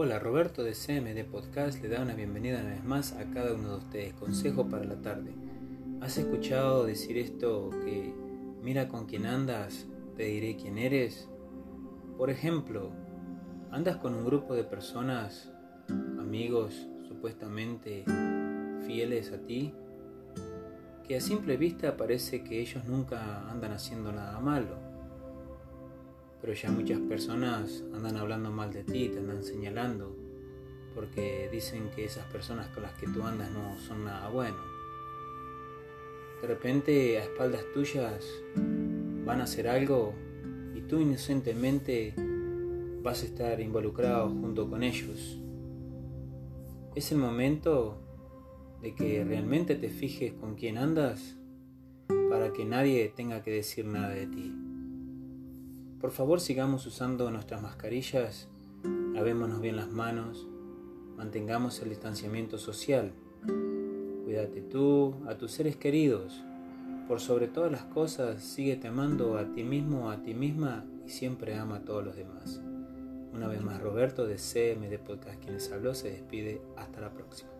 Hola, Roberto de CMD Podcast le da una bienvenida una vez más a cada uno de ustedes. Consejo para la tarde. ¿Has escuchado decir esto que mira con quién andas, te diré quién eres? Por ejemplo, andas con un grupo de personas, amigos supuestamente fieles a ti, que a simple vista parece que ellos nunca andan haciendo nada malo pero ya muchas personas andan hablando mal de ti, te andan señalando, porque dicen que esas personas con las que tú andas no son nada bueno. De repente a espaldas tuyas van a hacer algo y tú inocentemente vas a estar involucrado junto con ellos. Es el momento de que realmente te fijes con quién andas para que nadie tenga que decir nada de ti. Por favor sigamos usando nuestras mascarillas, lavémonos bien las manos, mantengamos el distanciamiento social. Cuídate tú, a tus seres queridos. Por sobre todas las cosas, sigue amando a ti mismo, a ti misma y siempre ama a todos los demás. Una vez más, Roberto de CMD Podcast, quienes habló, se despide. Hasta la próxima.